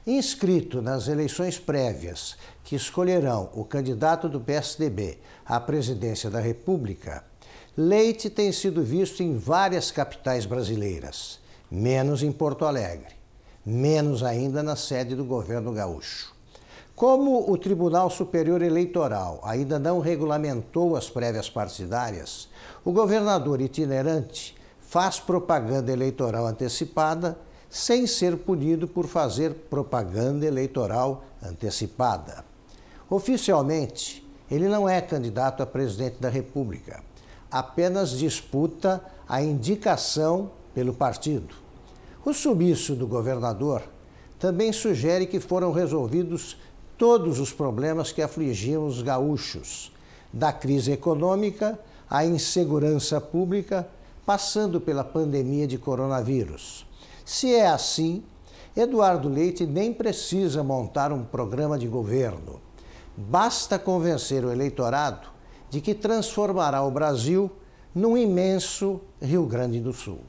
Inscrito nas eleições prévias que escolherão o candidato do PSDB à presidência da República, Leite tem sido visto em várias capitais brasileiras, menos em Porto Alegre, menos ainda na sede do governo gaúcho. Como o Tribunal Superior Eleitoral ainda não regulamentou as prévias partidárias, o governador itinerante faz propaganda eleitoral antecipada sem ser punido por fazer propaganda eleitoral antecipada. Oficialmente, ele não é candidato a presidente da República, apenas disputa a indicação pelo partido. O sumiço do governador também sugere que foram resolvidos todos os problemas que afligiam os gaúchos, da crise econômica à insegurança pública, passando pela pandemia de coronavírus. Se é assim, Eduardo Leite nem precisa montar um programa de governo. Basta convencer o eleitorado de que transformará o Brasil num imenso Rio Grande do Sul.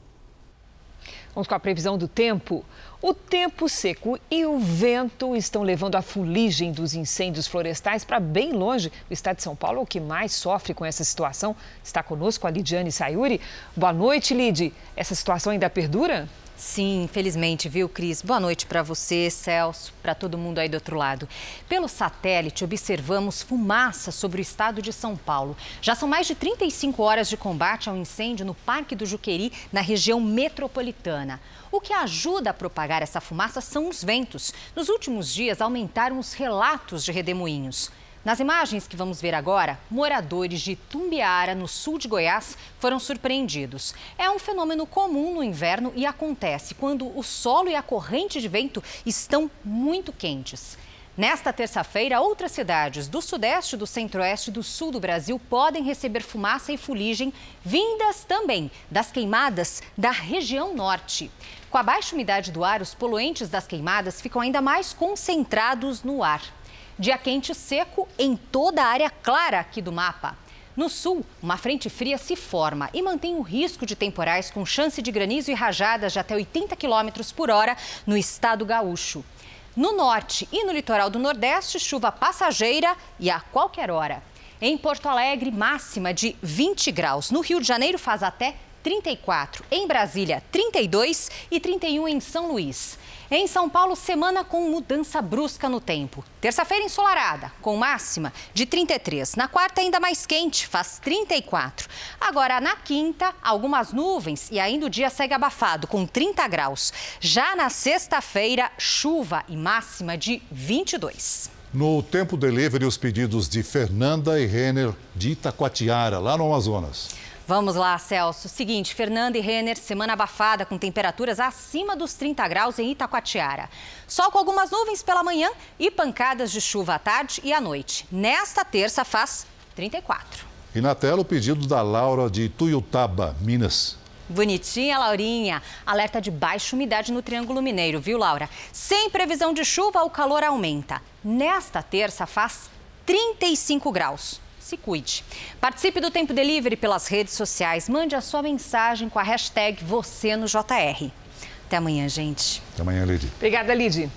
Vamos com a previsão do tempo. O tempo seco e o vento estão levando a fuligem dos incêndios florestais para bem longe. O estado de São Paulo é o que mais sofre com essa situação. Está conosco a Lidiane Sayuri. Boa noite, Lid. Essa situação ainda perdura? Sim, infelizmente, viu, Cris? Boa noite para você, Celso, para todo mundo aí do outro lado. Pelo satélite, observamos fumaça sobre o estado de São Paulo. Já são mais de 35 horas de combate ao incêndio no Parque do Juqueri, na região metropolitana. O que ajuda a propagar essa fumaça são os ventos. Nos últimos dias, aumentaram os relatos de redemoinhos. Nas imagens que vamos ver agora, moradores de Tumbiara, no sul de Goiás, foram surpreendidos. É um fenômeno comum no inverno e acontece quando o solo e a corrente de vento estão muito quentes. Nesta terça-feira, outras cidades do sudeste, do centro-oeste e do sul do Brasil podem receber fumaça e fuligem vindas também das queimadas da região norte. Com a baixa umidade do ar, os poluentes das queimadas ficam ainda mais concentrados no ar. Dia quente seco em toda a área clara aqui do mapa. No sul, uma frente fria se forma e mantém o risco de temporais com chance de granizo e rajadas de até 80 km por hora no estado gaúcho. No norte e no litoral do Nordeste, chuva passageira e a qualquer hora. Em Porto Alegre, máxima de 20 graus. No Rio de Janeiro, faz até 34. Em Brasília, 32 e 31 em São Luís. Em São Paulo, semana com mudança brusca no tempo. Terça-feira ensolarada, com máxima de 33. Na quarta, ainda mais quente, faz 34. Agora, na quinta, algumas nuvens e ainda o dia segue abafado, com 30 graus. Já na sexta-feira, chuva e máxima de 22. No Tempo Delivery, os pedidos de Fernanda e Renner de Itacoatiara, lá no Amazonas. Vamos lá, Celso. Seguinte, Fernanda e Renner, semana abafada com temperaturas acima dos 30 graus em Itacoatiara. Sol com algumas nuvens pela manhã e pancadas de chuva à tarde e à noite. Nesta terça faz 34. E na tela o pedido da Laura de Tuiutaba, Minas. Bonitinha, Laurinha. Alerta de baixa umidade no Triângulo Mineiro, viu, Laura? Sem previsão de chuva, o calor aumenta. Nesta terça faz 35 graus se cuide. Participe do Tempo Delivery pelas redes sociais. Mande a sua mensagem com a hashtag você no JR. Até amanhã, gente. Até amanhã, Lid. Obrigada, Lid.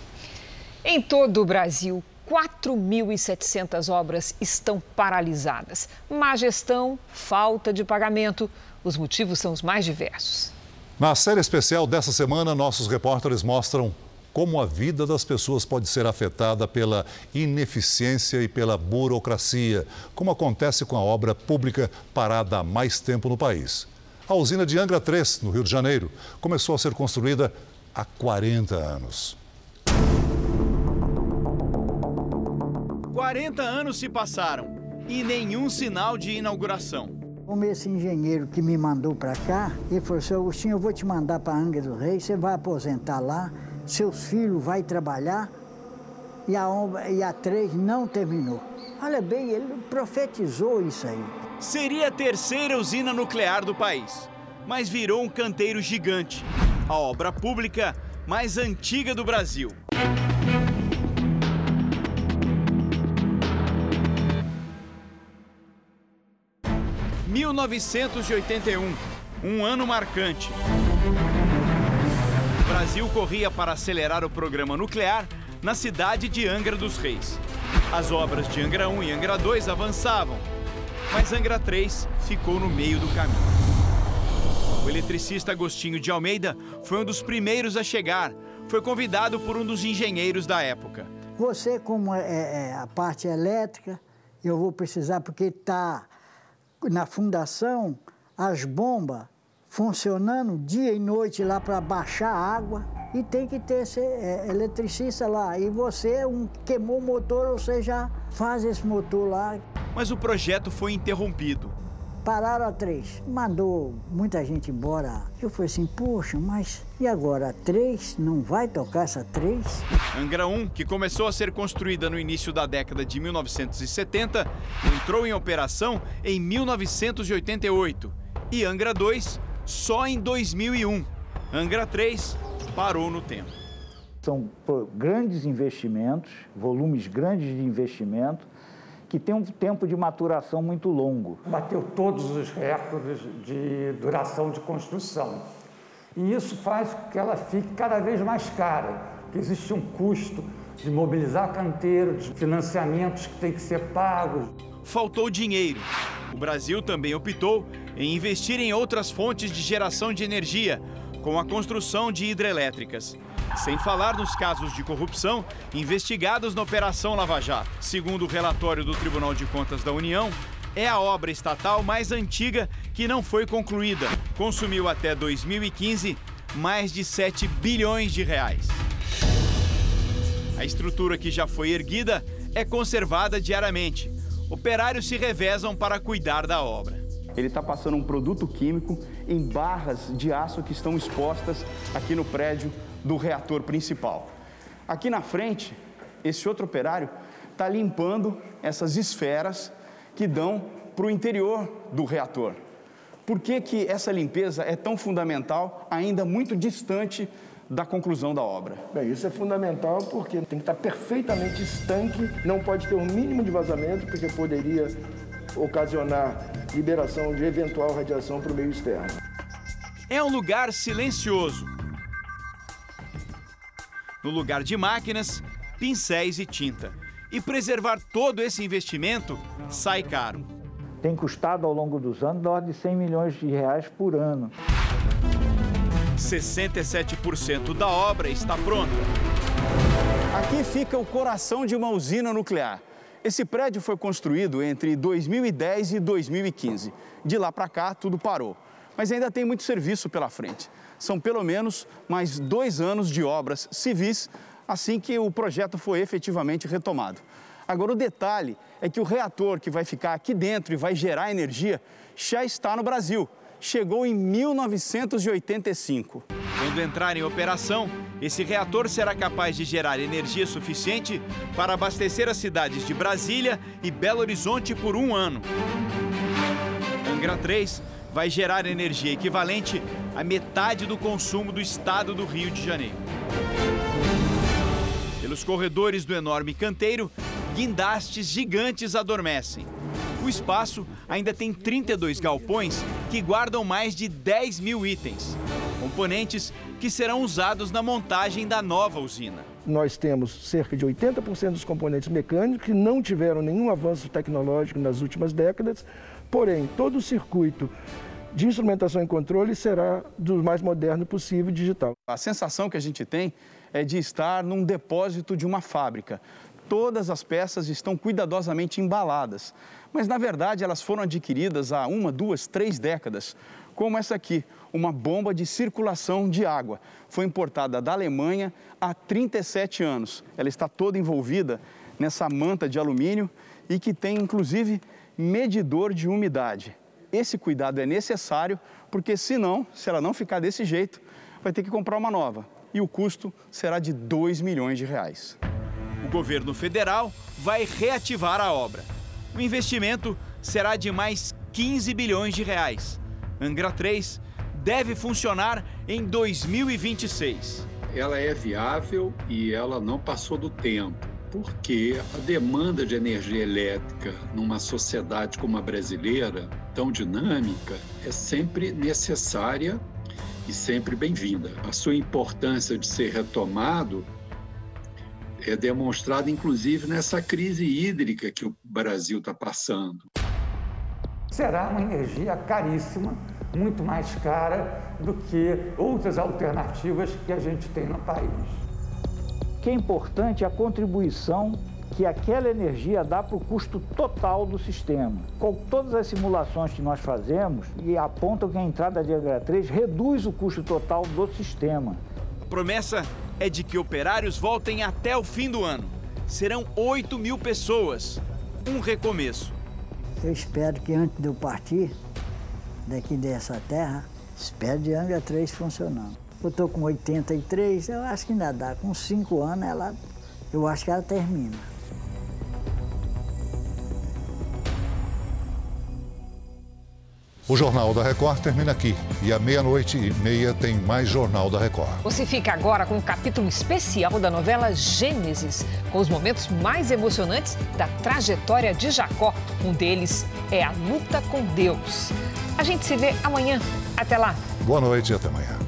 Em todo o Brasil, 4.700 obras estão paralisadas. Má gestão, falta de pagamento. Os motivos são os mais diversos. Na série especial dessa semana, nossos repórteres mostram como a vida das pessoas pode ser afetada pela ineficiência e pela burocracia, como acontece com a obra pública parada há mais tempo no país. A usina de Angra 3, no Rio de Janeiro, começou a ser construída há 40 anos. 40 anos se passaram e nenhum sinal de inauguração. Como esse engenheiro que me mandou para cá, ele falou assim, Agostinho, eu vou te mandar para Angra do Rei, você vai aposentar lá, seus filhos vão trabalhar e a, e a três não terminou. Olha bem, ele profetizou isso aí. Seria a terceira usina nuclear do país, mas virou um canteiro gigante. A obra pública mais antiga do Brasil. 1981, um ano marcante. Brasil corria para acelerar o programa nuclear na cidade de Angra dos Reis. As obras de Angra 1 e Angra 2 avançavam, mas Angra 3 ficou no meio do caminho. O eletricista Agostinho de Almeida foi um dos primeiros a chegar. Foi convidado por um dos engenheiros da época. Você, como é, é a parte elétrica, eu vou precisar porque está na fundação as bombas funcionando dia e noite lá para baixar a água e tem que ter esse, é, eletricista lá. E você um, queimou o motor, você já faz esse motor lá. Mas o projeto foi interrompido. Pararam a três, mandou muita gente embora. Eu falei assim, poxa, mas e agora? A três não vai tocar essa três? Angra 1, que começou a ser construída no início da década de 1970, entrou em operação em 1988. E Angra 2 só em 2001. Angra 3 parou no tempo. São grandes investimentos, volumes grandes de investimento, que tem um tempo de maturação muito longo. Bateu todos os recordes de duração de construção. E isso faz com que ela fique cada vez mais cara, que existe um custo de mobilizar canteiro, de financiamentos que têm que ser pagos. Faltou dinheiro. O Brasil também optou em investir em outras fontes de geração de energia, com a construção de hidrelétricas. Sem falar nos casos de corrupção investigados na Operação Lava Jato. Segundo o relatório do Tribunal de Contas da União, é a obra estatal mais antiga que não foi concluída. Consumiu até 2015 mais de 7 bilhões de reais. A estrutura que já foi erguida é conservada diariamente. Operários se revezam para cuidar da obra. Ele está passando um produto químico em barras de aço que estão expostas aqui no prédio do reator principal. Aqui na frente, esse outro operário está limpando essas esferas que dão para o interior do reator. Por que, que essa limpeza é tão fundamental, ainda muito distante da conclusão da obra? Bem, isso é fundamental porque tem que estar perfeitamente estanque, não pode ter um mínimo de vazamento, porque poderia ocasionar liberação de eventual radiação para o meio externo. É um lugar silencioso, no lugar de máquinas, pincéis e tinta. E preservar todo esse investimento sai caro. Tem custado ao longo dos anos ordem de 100 milhões de reais por ano. 67% da obra está pronta. Aqui fica o coração de uma usina nuclear. Esse prédio foi construído entre 2010 e 2015. De lá para cá, tudo parou. Mas ainda tem muito serviço pela frente são pelo menos mais dois anos de obras civis assim que o projeto foi efetivamente retomado. Agora, o detalhe é que o reator que vai ficar aqui dentro e vai gerar energia já está no Brasil. Chegou em 1985. Quando entrar em operação, esse reator será capaz de gerar energia suficiente para abastecer as cidades de Brasília e Belo Horizonte por um ano. Angra 3 vai gerar energia equivalente a metade do consumo do estado do Rio de Janeiro. Pelos corredores do enorme canteiro, guindastes gigantes adormecem. O espaço ainda tem 32 galpões que guardam mais de 10 mil itens, componentes que serão usados na montagem da nova usina. nós temos cerca de 80% dos componentes mecânicos que não tiveram nenhum avanço tecnológico nas últimas décadas, porém, todo o circuito de instrumentação e controle será do mais moderno possível digital. A sensação que a gente tem é de estar num depósito de uma fábrica. Todas as peças estão cuidadosamente embaladas, mas na verdade elas foram adquiridas há uma, duas, três décadas, como essa aqui, uma bomba de circulação de água. Foi importada da Alemanha há 37 anos. Ela está toda envolvida nessa manta de alumínio e que tem inclusive medidor de umidade. Esse cuidado é necessário porque senão, se ela não ficar desse jeito, vai ter que comprar uma nova e o custo será de 2 milhões de reais. O governo federal vai reativar a obra. O investimento será de mais 15 bilhões de reais. Angra 3 deve funcionar em 2026. Ela é viável e ela não passou do tempo, porque a demanda de energia elétrica numa sociedade como a brasileira, tão dinâmica, é sempre necessária e sempre bem-vinda. A sua importância de ser retomado é demonstrada, inclusive, nessa crise hídrica que o Brasil está passando. Será uma energia caríssima, muito mais cara do que outras alternativas que a gente tem no país. O que é importante é a contribuição que aquela energia dá para o custo total do sistema. Com todas as simulações que nós fazemos e apontam que a entrada de Angra 3 reduz o custo total do sistema. A promessa é de que operários voltem até o fim do ano. Serão 8 mil pessoas. Um recomeço. Eu espero que antes de eu partir daqui dessa terra, espero de Angra 3 funcionando. Eu estou com 83, eu acho que ainda dá. Com 5 anos, ela, eu acho que ela termina. O Jornal da Record termina aqui. E à meia-noite e meia tem mais Jornal da Record. Você fica agora com um capítulo especial da novela Gênesis, com os momentos mais emocionantes da trajetória de Jacó. Um deles é a luta com Deus. A gente se vê amanhã. Até lá. Boa noite e até amanhã.